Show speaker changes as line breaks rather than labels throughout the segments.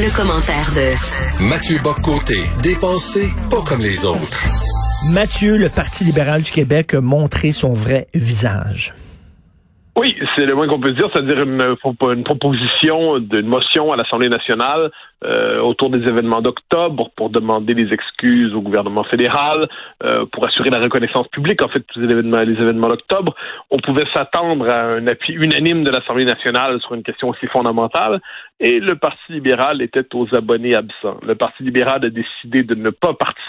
Le, commentaire de
Mathieu Boccoté, dépensé pas comme les autres.
Mathieu, le Parti libéral du Québec a montré son vrai visage.
Oui, c'est le moins qu'on peut dire, c'est-à-dire une, proposition d'une motion à l'Assemblée nationale euh, autour des événements d'octobre pour demander des excuses au gouvernement fédéral, euh, pour assurer la reconnaissance publique, en fait, les événements, événements d'octobre. On pouvait s'attendre à un appui unanime de l'Assemblée nationale sur une question aussi fondamentale, et le Parti libéral était aux abonnés absents. Le Parti libéral a décidé de ne pas participer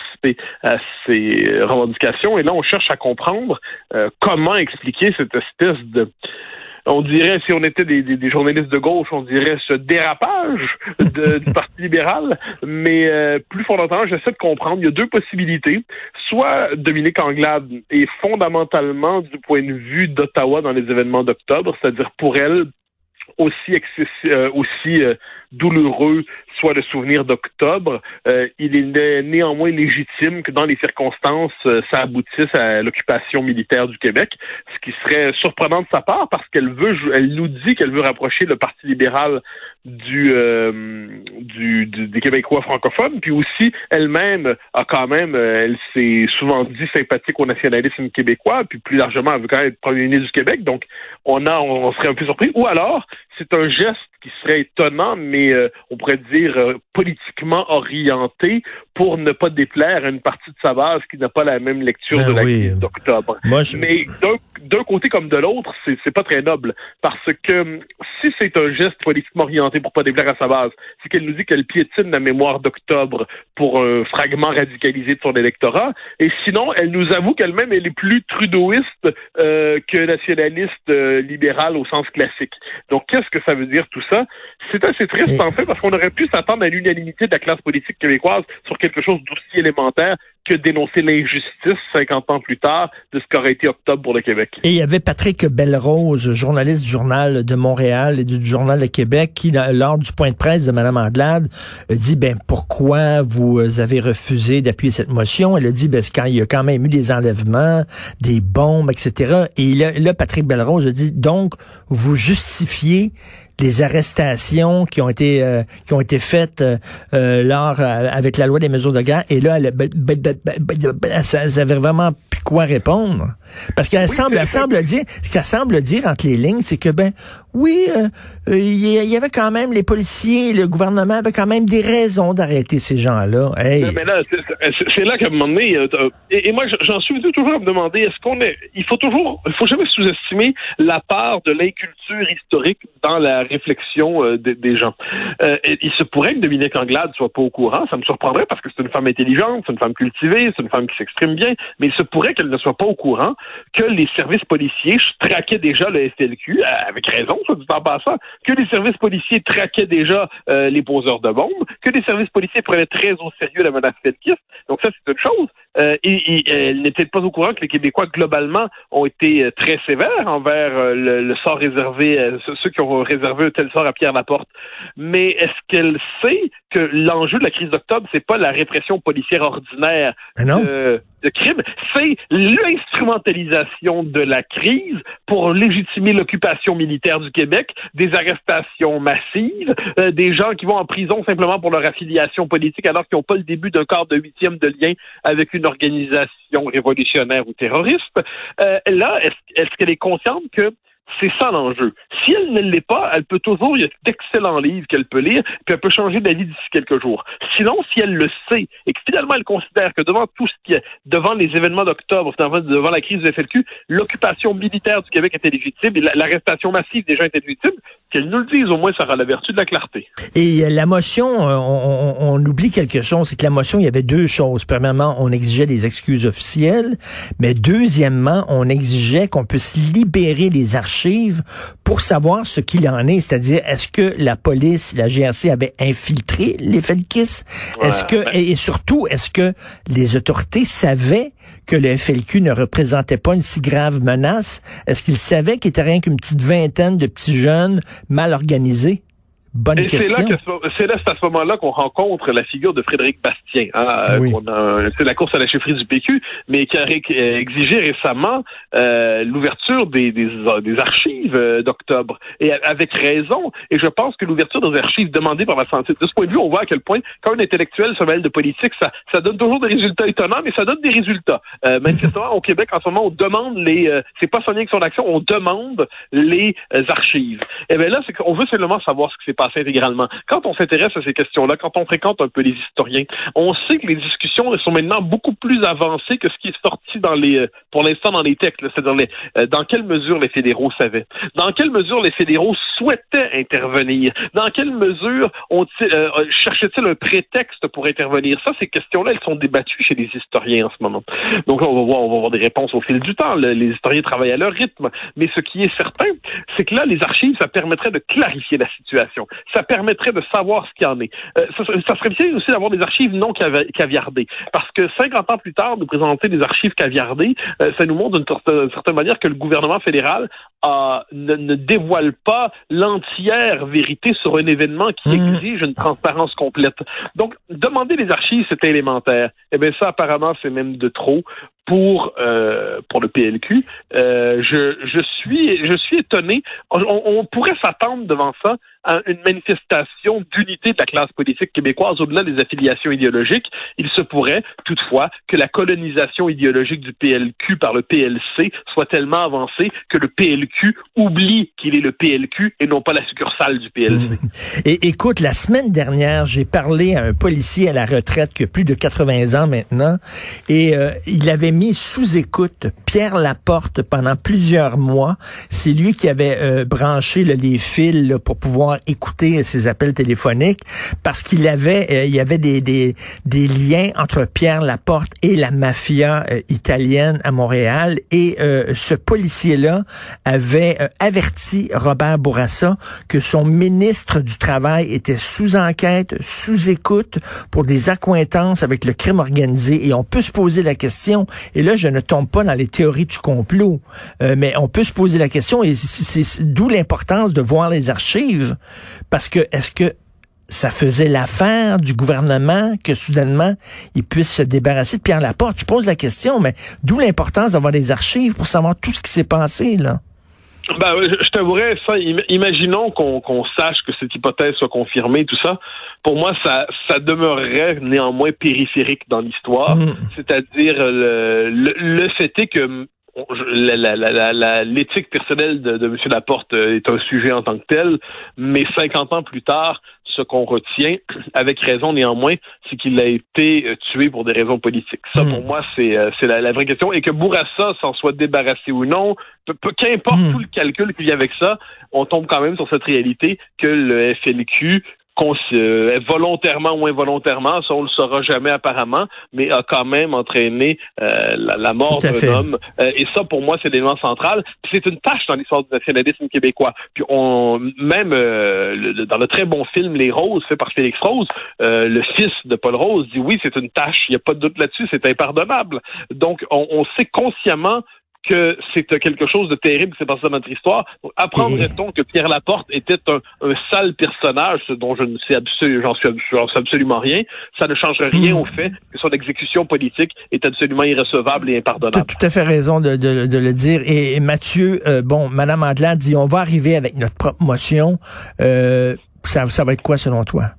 à ces revendications, et là, on cherche à comprendre euh, comment expliquer cette espèce de on dirait, si on était des, journalistes de gauche, on dirait ce dérapage du Parti libéral. Mais euh, plus fondamentalement, j'essaie de comprendre. Il y a deux possibilités. Soit Dominique Anglade est fondamentalement, du point de vue d'Ottawa dans les événements d'octobre, c'est-à-dire pour elle, aussi, euh, aussi euh, douloureux soit le souvenir d'octobre, euh, il est néanmoins légitime que dans les circonstances, ça aboutisse à l'occupation militaire du Québec, ce qui serait surprenant de sa part parce qu'elle veut, elle nous dit qu'elle veut rapprocher le Parti libéral du, du, des Québécois francophones, puis aussi elle-même a quand même, elle s'est souvent dit sympathique au nationalisme québécois, puis plus largement elle veut quand même être premier ministre du Québec, donc on a, on serait un peu surpris. Ou alors c'est un geste qui serait étonnant, mais euh, on pourrait dire euh, politiquement orienté pour ne pas déplaire à une partie de sa base qui n'a pas la même lecture ben de la crise d'octobre. Mais d'un côté comme de l'autre, c'est pas très noble parce que si c'est un geste politiquement orienté pour pas déplaire à sa base, c'est qu'elle nous dit qu'elle piétine la mémoire d'octobre pour un fragment radicalisé de son électorat, et sinon elle nous avoue qu'elle-même elle est plus trudeauiste euh, que nationaliste libérale au sens classique. Donc qu'est-ce que ça veut dire tout ça? C'est assez triste en fait parce qu'on aurait pu s'attendre à l'unanimité de la classe politique québécoise sur quelque chose d'aussi élémentaire que dénoncer l'injustice 50 ans plus tard de ce qu'aurait été octobre pour le Québec.
Et il y avait Patrick Belrose, journaliste du Journal de Montréal et du Journal de Québec, qui, lors du point de presse de Mme Andelade, dit, ben, pourquoi vous avez refusé d'appuyer cette motion? Elle a dit, ben, quand il y a quand même eu des enlèvements, des bombes, etc. Et là, là Patrick Belrose a dit, donc, vous justifiez les arrestations qui ont été euh, qui ont été faites euh, euh lors avec la loi des mesures de guerre. Et là elle, ça, ça avait vraiment plus quoi répondre. Parce qu'elle semble elle semble dire ce qu'elle semble dire entre les lignes c'est que ben oui il y, avait quand même les policiers le gouvernement avait quand même des raisons d'arrêter ces gens-là
mais là c'est là qu'à un moment donné et, et moi j'en suis toujours à me demander est-ce qu'on est il faut toujours il faut jamais sous-estimer la part de l'inculture historique dans la réflexion euh, des, gens. Euh, il se pourrait que Dominique Anglade soit pas au courant, ça me surprendrait parce que c'est une femme intelligente, c'est une femme cultivée, c'est une femme qui s'exprime bien, mais il se pourrait qu'elle ne soit pas au courant que les services policiers traquaient déjà le euh, avec raison, soit dit en passant, que les services policiers traquaient déjà les poseurs de bombes, que les services policiers prenaient très au sérieux la menace felkiste. Donc ça, c'est une chose. Euh, et, elle n'était pas au courant que les Québécois, globalement, ont été euh, très sévères envers euh, le, sort réservé, ceux qui ont réservé un tel sort à Pierre Laporte. Mais est-ce qu'elle sait que l'enjeu de la crise d'octobre, c'est pas la répression policière ordinaire de, de crimes, c'est l'instrumentalisation de la crise pour légitimer l'occupation militaire du Québec, des arrestations massives, des gens qui vont en prison simplement pour leur affiliation politique alors qu'ils n'ont pas le début d'un quart de huitième de lien avec une organisation révolutionnaire ou terroriste. Euh, là, est-ce qu'elle est consciente que c'est ça l'enjeu. Si elle ne l'est pas, elle peut toujours, il y a d'excellents livres qu'elle peut lire, puis elle peut changer d'avis d'ici quelques jours. Sinon, si elle le sait et que finalement elle considère que devant tout ce qui est, devant les événements d'octobre, devant la crise du FLQ, l'occupation militaire du Québec était légitime et l'arrestation massive des gens était légitime, qu'elle nous le dise, au moins ça aura la vertu de la clarté.
Et euh, la motion, euh, on, on, oublie quelque chose, c'est que la motion, il y avait deux choses. Premièrement, on exigeait des excuses officielles, mais deuxièmement, on exigeait qu'on puisse libérer les archives archives pour savoir ce qu'il en est, c'est-à-dire est-ce que la police, la GRC avait infiltré les Felkis? Est-ce que et surtout est-ce que les autorités savaient que le FLQ ne représentait pas une si grave menace? Est-ce qu'ils savaient qu'il était rien qu'une petite vingtaine de petits jeunes mal organisés? Bonne
et
question.
C'est là, c'est à ce moment-là qu'on rencontre la figure de Frédéric Bastien. Hein, euh, c'est la course à la chefferie du PQ, mais qui a exigé récemment euh, l'ouverture des, des, des, archives euh, d'octobre. Et avec raison. Et je pense que l'ouverture des archives demandées par la santé, de ce point de vue, on voit à quel point, quand un intellectuel se mêle de politique, ça, ça donne toujours des résultats étonnants, mais ça donne des résultats. Euh, manifestement, au Québec, en ce moment, on demande les... c'est pas son son action, on demande les archives. Et bien là, c'est qu'on veut seulement savoir ce qui s'est passé intégralement. Quand on s'intéresse à ces questions-là, quand on fréquente un peu les historiens, on sait que les discussions sont maintenant beaucoup plus avancées que ce qui est sorti dans les, euh, pour l'instant dans les textes, c'est-à-dire les, euh, dans quelle mesure les fédéraux savaient, dans quelle mesure les fédéraux souhaitaient intervenir, dans quelle mesure on euh, cherchait-il un prétexte pour intervenir? Ça, ces questions-là, elles sont débattues chez les historiens en ce moment. Donc là, on va voir, on va voir des réponses au fil du temps. les historiens travaillent à leur rythme, mais ce qui est certain, c'est que là, les archives, ça permettrait de clarifier la situation ça permettrait de savoir ce qu'il y en est. Euh, ça, serait bien aussi d'avoir des archives non caviardées, parce que 50 ans plus tard, de présenter des archives caviardées, euh, ça nous montre d'une certaine manière que le gouvernement fédéral ne, dévoile pas l'entière vérité sur un événement qui mmh. exige une transparence complète. Donc, demander les archives, c'est élémentaire. Eh bien, ça, apparemment, c'est même de trop pour euh, pour le PLQ. Euh, je, je suis je suis étonné. On, pourrait s'attendre devant ça à une manifestation d'unité de la classe politique québécoise au-delà des affiliations idéologiques. Il se pourrait toutefois que la colonisation idéologique du PLQ par le PLC soit tellement avancée que le PLQ oublie qu'il est le PLQ et non pas la succursale du PLC. Mmh.
Et écoute, la semaine dernière, j'ai parlé à un policier à la retraite qui a plus de 80 ans maintenant et euh, il avait sous écoute Pierre Laporte pendant plusieurs mois. C'est lui qui avait euh, branché les fils pour pouvoir écouter ses appels téléphoniques parce qu'il avait euh, il y avait des, des, liens entre Pierre Laporte et la mafia euh, italienne à Montréal et ce policier là avait averti Robert Bourassa que son ministre du travail était sous enquête, sous écoute pour des accointances avec le crime organisé et on peut se poser la question et là, je ne tombe pas dans les théories du complot, euh, mais on peut se poser la question, et c'est d'où l'importance de voir les archives, parce que est-ce que ça faisait l'affaire du gouvernement que soudainement il puisse se débarrasser de Pierre Laporte? Je pose la question, mais d'où l'importance d'avoir des archives pour savoir tout ce qui s'est passé là?
Ben, je t'avouerais, ça, imaginons qu'on sache que cette hypothèse soit confirmée, tout ça. Pour moi, ça, ça demeurerait néanmoins périphérique dans l'histoire. Mm. C'est-à-dire, le, le, fait est que l'éthique personnelle de, de M. Laporte est un sujet en tant que tel, mais 50 ans plus tard, ce qu'on retient, avec raison néanmoins, c'est qu'il a été euh, tué pour des raisons politiques. Ça, pour hmm. moi, c'est euh, la, vraie question. Et que Bourassa s'en soit débarrassé ou non, qu'importe hmm. tout le calcul qu'il y a avec ça, on tombe quand même sur cette réalité que le FLQ euh, volontairement ou involontairement, ça on le saura jamais apparemment, mais a quand même entraîné euh, la, mort d'un homme. Euh, et ça, pour moi, c'est l'élément central. C'est une tâche dans l'histoire du nationalisme québécois. Puis on, même dans le très bon film Les Roses, fait par Félix Rose, le fils de Paul Rose dit oui, c'est une tâche. Il n'y a pas de doute là-dessus, c'est impardonnable. Donc, on, on sait consciemment que c'est quelque chose de terrible qui s'est passé dans notre histoire. Apprendrait-on que Pierre Laporte était un, sale personnage, dont je ne sais j'en sais absolument rien. Ça ne changerait rien hmm. au fait que son exécution politique est absolument irrecevable et impardonnable.
Tu as tout à fait raison de, le dire. Et, Mathieu, euh, bon, Madame Adela dit, on va arriver avec notre propre motion. Euh, ça, ça va être quoi selon toi?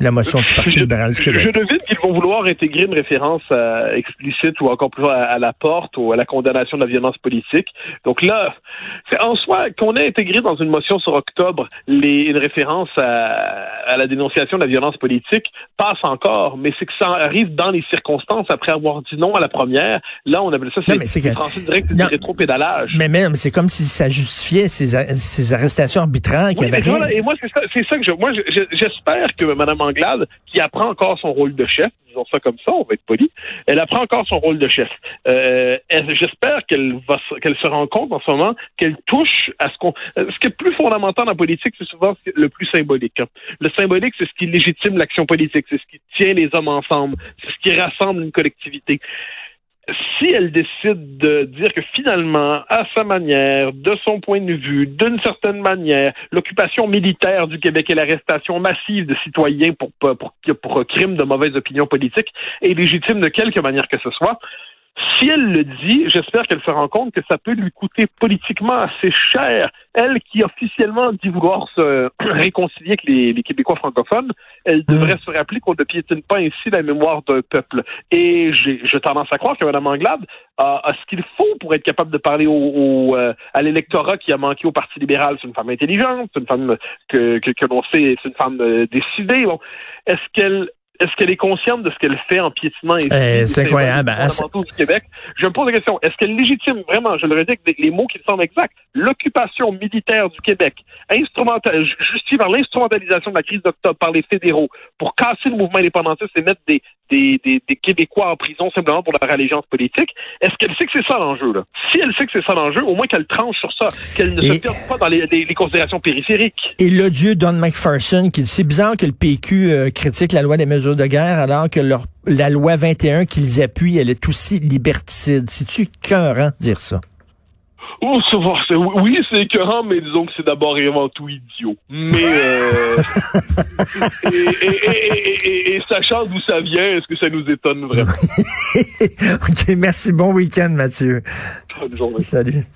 La motion du Parti libéral du Québec.
Je, devine qu'ils vont vouloir intégrer une référence euh, explicite ou encore plus à, la porte ou à la condamnation de la violence politique. Donc là, c'est en soi qu'on ait intégré dans une motion sur octobre les, une référence à, la dénonciation de la violence politique passe encore, mais c'est que ça arrive dans les circonstances après avoir dit non à la première. Là, on appelle ça c'est que... direct du rétro-pédalage.
Mais, mais, c'est comme si ça justifiait ces, ces arrestations arbitraires qui avaient
Et moi, c'est ça, ça, que je, moi, j'espère que Mme Anglade, qui apprend encore son rôle de chef, disons ça comme ça, on va être poli, elle apprend encore son rôle de chef. Euh, J'espère qu'elle va qu'elle se rend compte en ce moment qu'elle touche à ce qu'on... Ce qui est plus fondamental en politique, c'est souvent le plus symbolique. Hein. Le symbolique, c'est ce qui légitime l'action politique, c'est ce qui tient les hommes ensemble, c'est ce qui rassemble une collectivité si elle décide de dire que finalement, à sa manière, de son point de vue, d'une certaine manière, l'occupation militaire du Québec et l'arrestation massive de citoyens pour, pour, pour, pour crimes de mauvaise opinion politique est légitime de quelque manière que ce soit, si elle le dit, j'espère qu'elle se rend compte que ça peut lui coûter politiquement assez cher. Elle qui officiellement dit vouloir se réconcilier avec les, Québécois francophones, elle mm. devrait se rappeler qu'on ne piétine pas ainsi la mémoire d'un peuple. Et j'ai tendance à croire que Mme Anglade a, ce qu'il faut pour être capable de parler au, euh, à l'électorat qui a manqué au Parti libéral. C'est une femme intelligente, c'est une femme que, que, que l'on sait, c'est une femme euh, décidée. Bon. Est-ce qu'elle est-ce qu'elle est consciente de ce qu'elle fait en piétinant et
eh, c'est incroyable.
Du Québec? Je me pose la question, est-ce qu'elle légitime vraiment, je le redis avec les mots qui semblent exacts, l'occupation militaire du Québec, justifiée par l'instrumentalisation de la crise d'octobre par les fédéraux pour casser le mouvement indépendantiste et mettre des, des, des, des, Québécois en prison simplement pour leur allégeance politique. Est-ce qu'elle sait que c'est ça l'enjeu? là? Si elle sait que c'est ça l'enjeu, au moins qu'elle tranche sur ça, qu'elle ne se perde pas dans les, les, considérations périphériques.
Et l'odieux Don McPherson, qui c'est bizarre que le PQ euh, critique la loi des mesures de guerre alors que leur, la loi 21 qu'ils appuient, elle est aussi liberticide. C'est-tu écœurant dire ça?
Oh, oui, c'est écœurant, mais disons que c'est d'abord et avant tout idiot. Mais euh, et, sachant d'où ça vient, est-ce que ça nous étonne vraiment?
ok, merci. Bon week-end, Mathieu.
Bonne journée.
Salut.